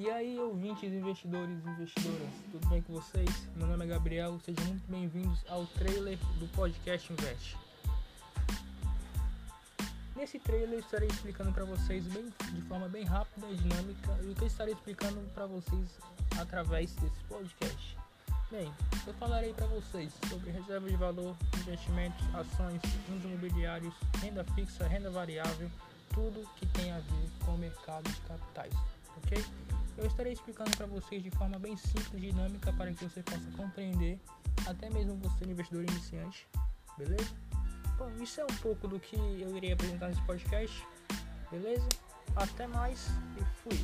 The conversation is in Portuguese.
E aí, ouvintes, investidores e investidoras, tudo bem com vocês? Meu nome é Gabriel, sejam muito bem-vindos ao trailer do podcast Invest. Nesse trailer eu estarei explicando para vocês bem, de forma bem rápida e dinâmica o que eu estarei explicando para vocês através desse podcast. Bem, eu falarei para vocês sobre reserva de valor, investimentos, ações, fundos imobiliários, renda fixa, renda variável, tudo que tem a ver com o mercado de capitais, ok? Eu estarei explicando para vocês de forma bem simples e dinâmica para que você possa compreender, até mesmo você investidor iniciante, beleza? Bom, isso é um pouco do que eu irei apresentar nesse podcast, beleza? Até mais e fui!